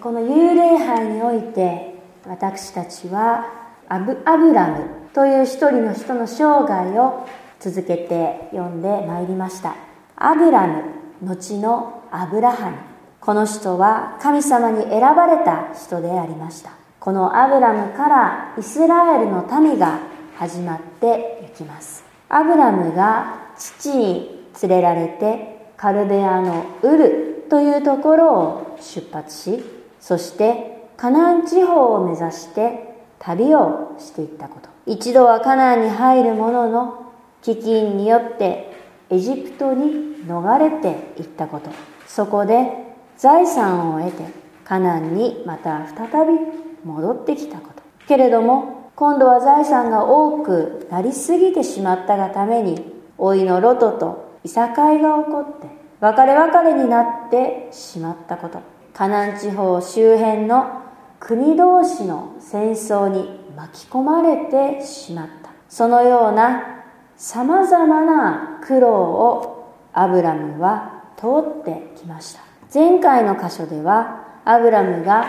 この幽霊杯において私たちはアブアブラムという一人の人の生涯を続けて読んでまいりました。アブラム後のアブラハム。この人は神様に選ばれた人でありました。このアブラムからイスラエルの民が始まっていきます。アブラムが父に連れられてカルデアのウルというところを出発しそしてカナン地方を目指して旅をしていったこと。一度はカナンに入るものの飢饉によってエジプトに逃れていったこと。そこで財産を得てカナンにまた再び戻ってきたこと。けれども今度は財産が多くなりすぎてしまったがために老いのロトといさかいが起こって別れ別れになってしまったこと。カナン地方周辺の国同士の戦争に巻き込まれてしまった。そのようなさまざまな苦労をアブラムは通ってきました。前回の箇所ではアブラムが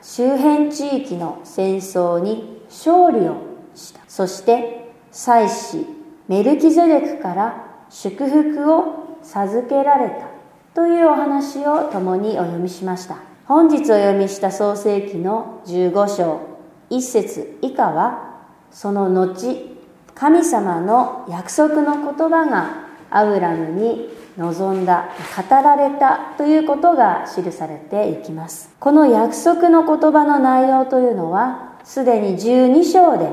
周辺地域の戦争に勝利をした。そして祭司メルキゼデクから祝福を授けられた。というお話を共にお読みしました。本日お読みした創世記の15章1節以下はその後神様の約束の言葉がアブラムに望んだ語られたということが記されていきます。この約束の言葉の内容というのはすでに12章で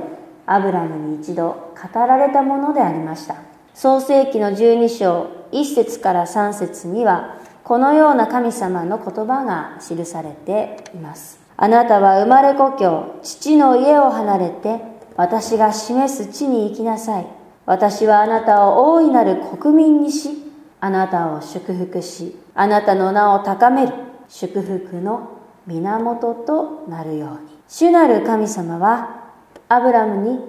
アブラムに一度語られたものでありました。創世紀の12章1節から3節にはこのような神様の言葉が記されています。あなたは生まれ故郷父の家を離れて私が示す地に行きなさい。私はあなたを大いなる国民にしあなたを祝福しあなたの名を高める祝福の源となるように。主なる神様はアブラムに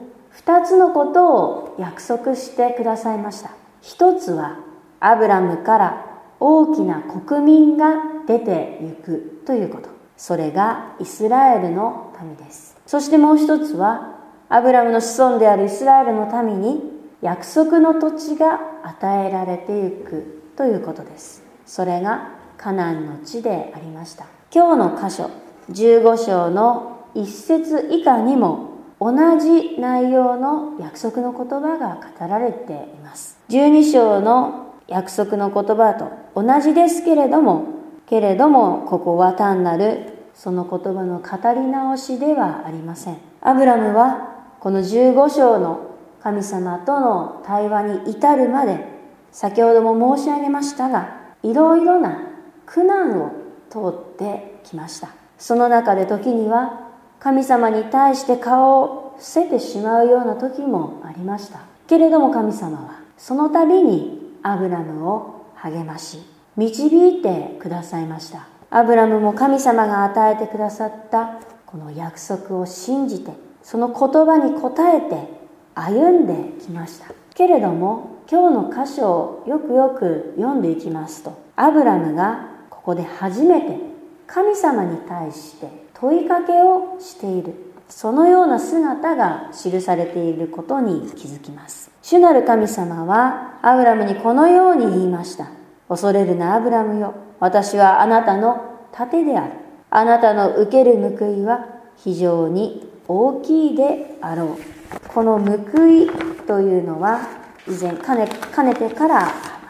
2つのことを約束してくださいました。一つはアブラムから大きな国民が出てゆくということ。それがイスラエルの民です。そしてもう一つはアブラムの子孫であるイスラエルの民に約束の土地が与えられてゆくということです。それがカナンの地でありました。今日の箇所15章の一節以下にも同じ内容の約束の言葉が語られています。12章の約束の言葉と同じですけれどもけれどもここは単なるその言葉の語り直しではありません。アブラムはこの15章の神様との対話に至るまで先ほども申し上げましたがいろいろな苦難を通ってきました。その中で時には神様に対して顔を伏せてしまうような時もありました。けれども神様はその度にアブラムを励まし導いてくださいました。アブラムも神様が与えてくださったこの約束を信じてその言葉に応えて歩んできました。けれども今日の箇所をよくよく読んでいきますとアブラムがここで初めて神様に対して問いかけをしている。そのような姿が記されていることに気づきます。主なる神様はアブラムにこのように言いました。恐れるなアブラムよ。私はあなたの盾である。あなたの受ける報いは非常に大きいであろう。この報いというのは以前かねかねてから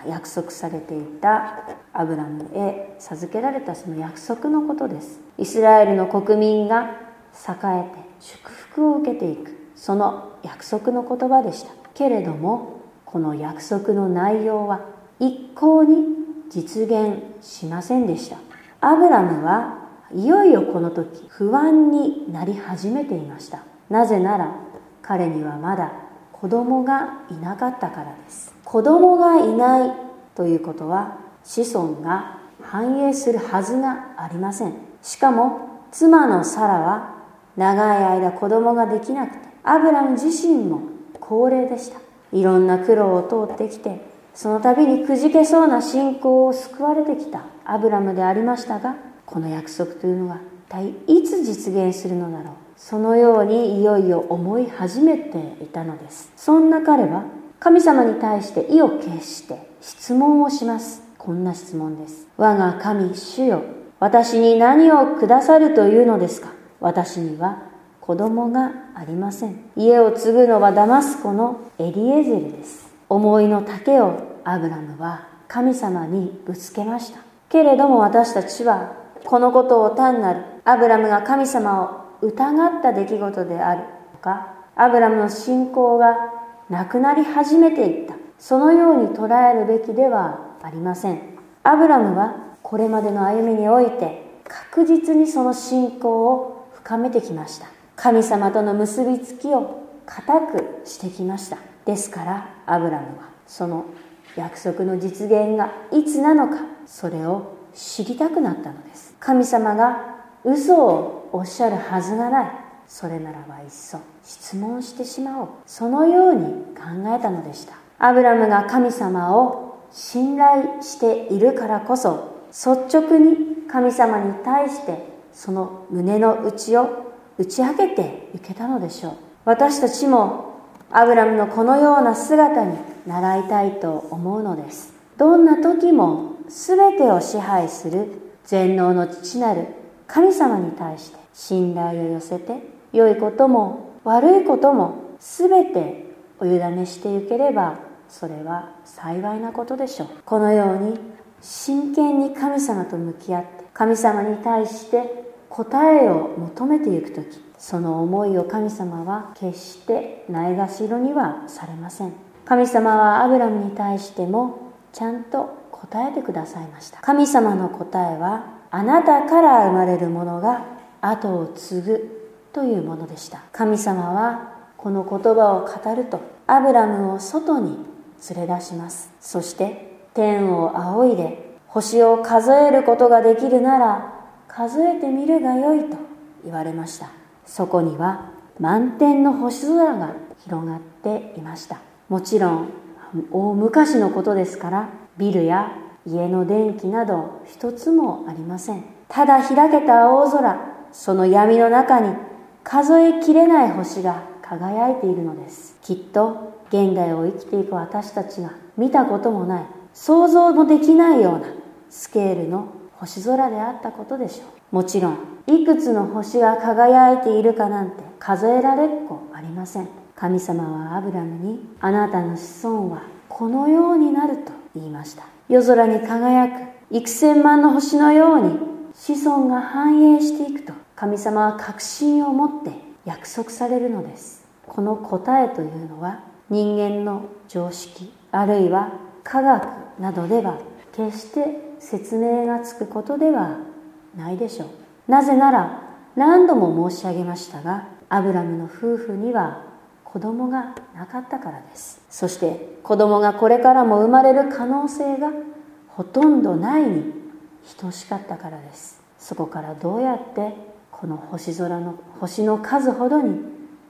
約束されていたアブラムへ授けられたその約束のことです。イスラエルの国民が栄えて祝福を受けていく。その約束の言葉でしたけれどもこの約束の内容は一向に実現しませんでした。アブラムはいよいよこの時不安になり始めていました。なぜなら彼にはまだ子供がいなかったからです。子供がいないということは子孫が繁栄するはずがありません。しかも妻のサラは長い間子供ができなくてアブラム自身も高齢でした。いろんな苦労を通ってきてその度にくじけそうな信仰を救われてきたアブラムでありましたがこの約束というのは一体いつ実現するのだろう。そのようにいよいよ思い始めていたのです。そんな彼は神様に対して意を決して質問をします。こんな質問です。我が神主よ私に何をくださるというのですか？私には子供がありません。家を継ぐのはダマスコのエリエゼルです。思いの丈をアブラムは神様にぶつけました。けれども私たちはこのことを単なるアブラムが神様を疑った出来事であるとかアブラムの信仰がなくなり始めていった。そのように捉えるべきではありません。アブラムはこれまでの歩みにおいて確実にその信仰を深めてきました。神様との結びつきを固くしてきました。ですからアブラムはその約束の実現がいつなのかそれを知りたくなったのです。神様が嘘をおっしゃるはずがない。それならばいっそ質問してしまおう。そのように考えたのでした。アブラムが神様を信頼しているからこそ率直に神様に対してその胸の内を打ち明けていけたのでしょう。私たちもアブラムのこのような姿に習いたいと思うのです。どんな時も全てを支配する全能の父なる神様に対して信頼を寄せて良いことも悪いことも全てお委ねしていければそれは幸いなことでしょう。このように真剣に神様と向き合って神様に対して答えを求めていく時その思いを神様は決してないがしろにはされません。神様はアブラムに対してもちゃんと答えてくださいました。神様の答えはあなたから生まれるものが後を継ぐというものでした。神様はこの言葉を語るとアブラムを外に連れ出します。そして天を仰いで星を数えることができるなら数えてみるがよいと言われました。そこには満天の星空が広がっていました。もちろん大昔のことですからビルや家の電気など一つもありません。ただ開けた青空その闇の中に数えきれない星が輝いているのです。きっと現代を生きていく私たちが見たこともない想像もできないようなスケールの星空であったことでしょう。もちろんいくつの星が輝いているかなんて数えられっこありません。神様はアブラムにあなたの子孫はこのようになると言いました。夜空に輝く幾千万の星のように子孫が繁栄していくと神様は確信を持って約束されるのです。この答えというのは人間の常識あるいは科学などでは決して説明がつくことではないでしょう。なぜなら何度も申し上げましたがアブラムの夫婦には子供がなかったからです。そして子供がこれからも生まれる可能性がほとんどないに等しかったからです。そこからどうやってこの星空の星の数ほどに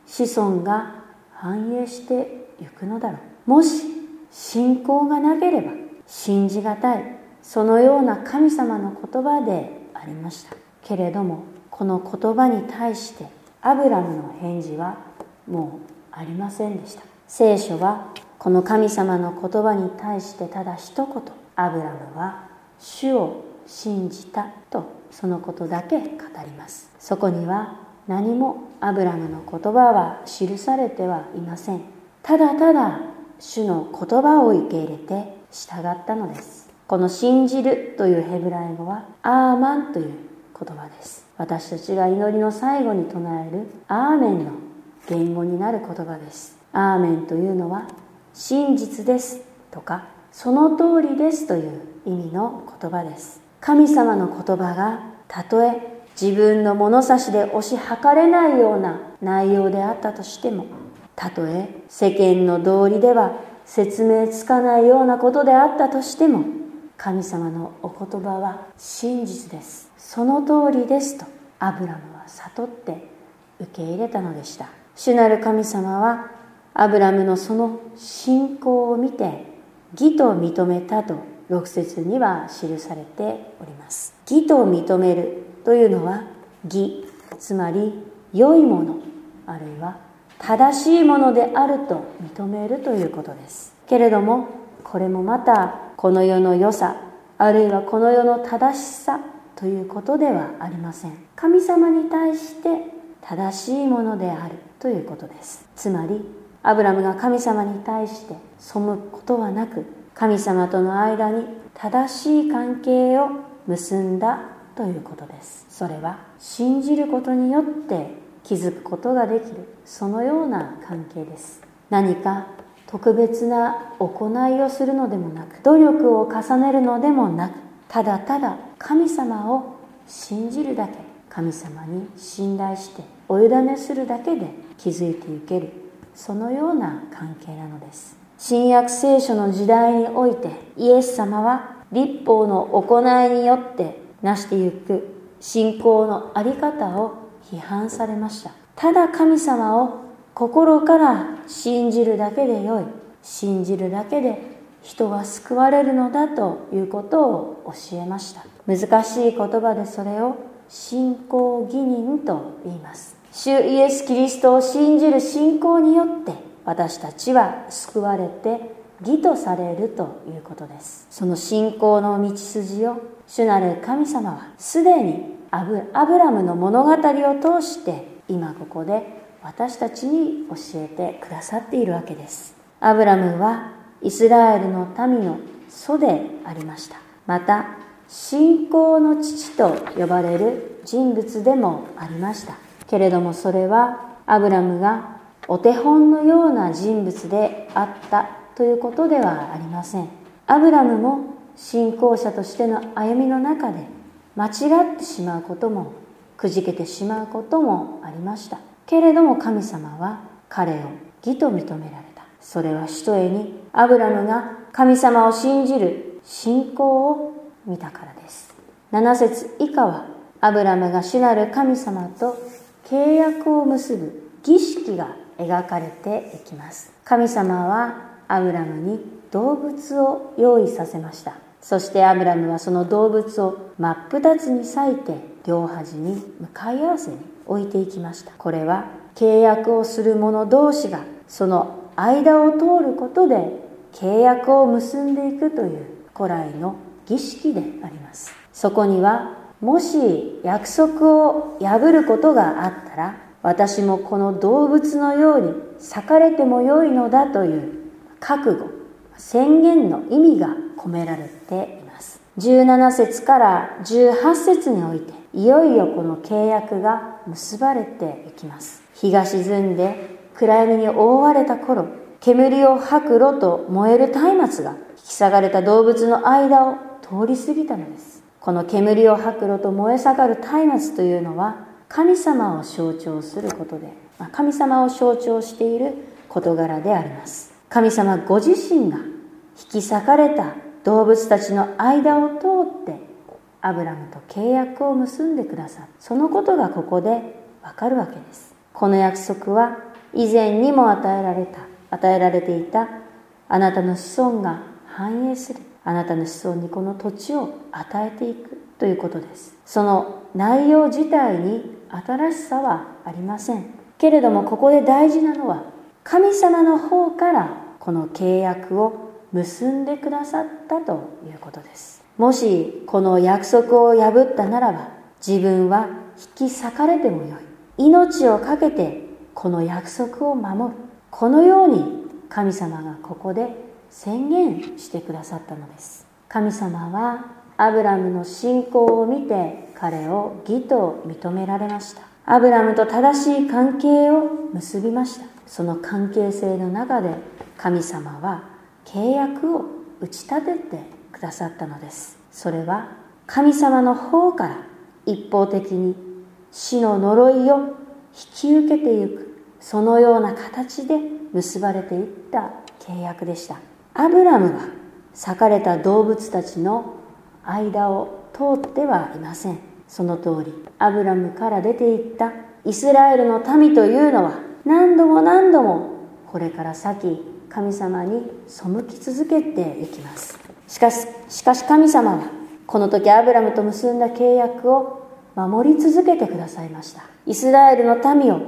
子孫が繁栄していくのだろう。もし信仰がなければ信じがたいそのような神様の言葉でありました。けれどもこの言葉に対してアブラムの返事はもうありませんでした。聖書はこの神様の言葉に対してただ一言アブラムは主を信じたとそのことだけ語ります。そこには何もアブラムの言葉は記されてはいません。ただただ主の言葉を受け入れて従ったのです。この信じるというヘブライ語はアーマンという言葉です。私たちが祈りの最後に唱えるアーメンの言語になる言葉です。アーメンというのは真実ですとかその通りですという意味の言葉です。神様の言葉がたとえ自分の物差しで押し量れないような内容であったとしてもたとえ世間の道理では説明つかないようなことであったとしても神様のお言葉は真実です。その通りですとアブラムは悟って受け入れたのでした。主なる神様はアブラムのその信仰を見て義と認めたと6節には記されております。義と認めるというのは義つまり良いものあるいは正しいものであると認めるということです。けれどもこれもまたこの世の良さあるいはこの世の正しさということではありません。神様に対して正しいものであるということです。つまりアブラムが神様に対して背くことはなく神様との間に正しい関係を結んだということです。それは信じることによって気づくことができるそのような関係です。何か特別な行いをするのでもなく努力を重ねるのでもなくただただ神様を信じるだけ神様に信頼してお委ねするだけで気づいていけるそのような関係なのです。新約聖書の時代においてイエス様は立法の行いによって成してゆく信仰の在り方を批判されました。ただ神様を心から信じるだけでよい。信じるだけで人は救われるのだということを教えました。難しい言葉でそれを信仰義人と言います。主イエス・キリストを信じる信仰によって私たちは救われて義とされるということです。その信仰の道筋を主なる神様はすでにアブラムの物語を通して今ここで私たちに教えてくださっているわけです。アブラムはイスラエルの民の祖でありました。また信仰の父と呼ばれる人物でもありました。けれどもそれはアブラムがお手本のような人物であったということではありません。アブラムも信仰者としての歩みの中で間違ってしまうこともくじけてしまうこともありました。けれども神様は彼を義と認められた。それはひとえにアブラムが神様を信じる信仰を見たからです。7節以下はアブラムが主なる神様と契約を結ぶ儀式が描かれていきます。神様はアブラムに動物を用意させました。そしてアブラムはその動物を真っ二つに裂いて両端に向かい合わせに置いていきました。これは契約をする者同士がその間を通ることで契約を結んでいくという古来の儀式であります。そこにはもし約束を破ることがあったら私もこの動物のように裂かれてもよいのだという覚悟宣言の意味が込められて17節から18節においていよいよこの契約が結ばれていきます。日が沈んで暗闇に覆われた頃煙を吐く炉と燃える松明が引き下がれた動物の間を通り過ぎたのです。この煙を吐く炉と燃え盛る松明というのは神様を象徴することで神様を象徴している事柄であります。神様ご自身が引き裂かれた動物たちの間を通ってアブラムと契約を結んでくださる。そのことがここでわかるわけです。この約束は以前にも与えられた。与えられていた。あなたの子孫が繁栄する。あなたの子孫にこの土地を与えていく。ということです。その内容自体に新しさはありません。けれどもここで大事なのは神様の方からこの契約を結んでくださったということです。もしこの約束を破ったならば自分は引き裂かれてもよい。命を懸けてこの約束を守る。このように神様がここで宣言してくださったのです。神様はアブラムの信仰を見て彼を義と認められました。アブラムと正しい関係を結びました。その関係性の中で神様は契約を打ち立ててくださったのです。それは神様の方から一方的に死の呪いを引き受けてゆく。そのような形で結ばれていった契約でした。アブラムは裂かれた動物たちの間を通ってはいません。その通りアブラムから出ていったイスラエルの民というのは何度も何度もこれから先神様に背き続けていきます。しかししかし神様はこの時アブラムと結んだ契約を守り続けてくださいました。イスラエルの民を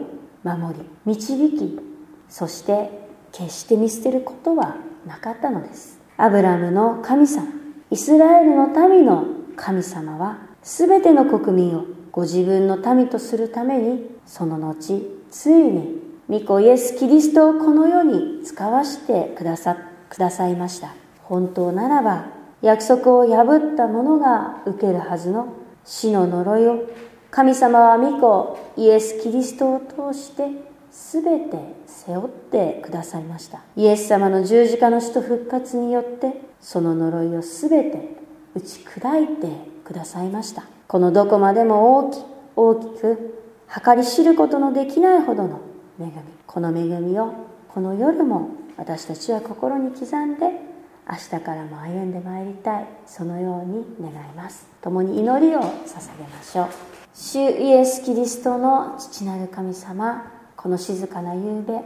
守り導きそして決して見捨てることはなかったのです。アブラムの神様イスラエルの民の神様は全ての国民をご自分の民とするためにその後ついに御子イエス・キリストをこの世に使わしてくださくださいました。本当ならば約束を破った者が受けるはずの死の呪いを神様は御子イエス・キリストを通して全て背負ってくださいました。イエス様の十字架の死と復活によってその呪いを全て打ち砕いてくださいました。このどこまでも大き大きく計り知ることのできないほどの恵みこの恵みをこの夜も私たちは心に刻んで明日からも歩んでまいりたいそのように願います。共に祈りを捧げましょう。主イエス・キリストの父なる神様この静かな夕べ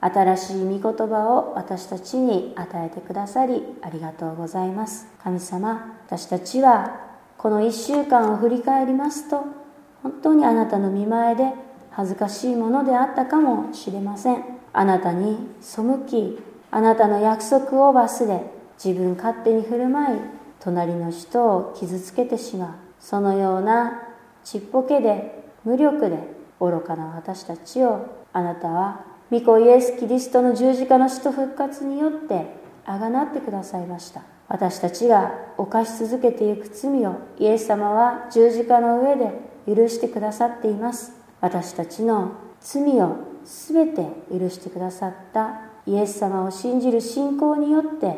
新しい御言葉を私たちに与えてくださりありがとうございます。神様私たちはこの1週間を振り返りますと本当にあなたの見前で恥ずかしいものであったかもしれません。あなたに背きあなたの約束を忘れ自分勝手に振る舞い隣の人を傷つけてしまう。そのようなちっぽけで無力で愚かな私たちをあなたは御子イエス・キリストの十字架の死と復活によってあがなってくださいました。私たちが犯し続けていく罪をイエス様は十字架の上で許してくださっています。私たちの罪を全て許してくださったイエス様を信じる信仰によって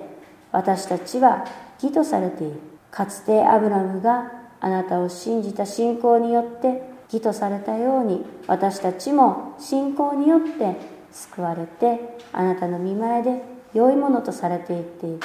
私たちは義とされている。かつてアブラムがあなたを信じた信仰によって義とされたように私たちも信仰によって救われてあなたの見前で良いものとされていっている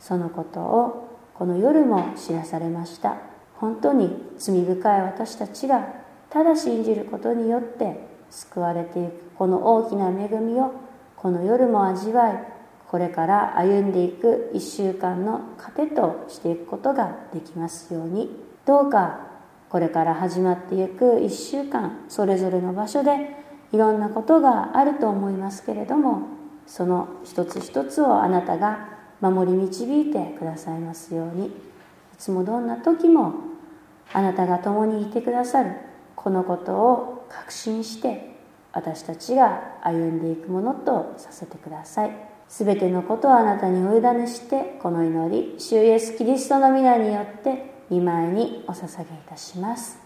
そのことをこの夜も知らされました。本当に罪深い私たちがただ信じることによって救われていくこの大きな恵みをこの夜も味わいこれから歩んでいく1週間の糧としていくことができますように。どうかこれから始まっていく1週間それぞれの場所でいろんなことがあると思いますけれどもその一つ一つをあなたが守り導いてくださいますように。いつもどんな時もあなたが共にいてくださるこのことを確信して私たちが歩んでいくものとさせてください。すべてのことをあなたにお委ねしてこの祈り主イエスキリストの皆によって見舞いにお捧げいたします。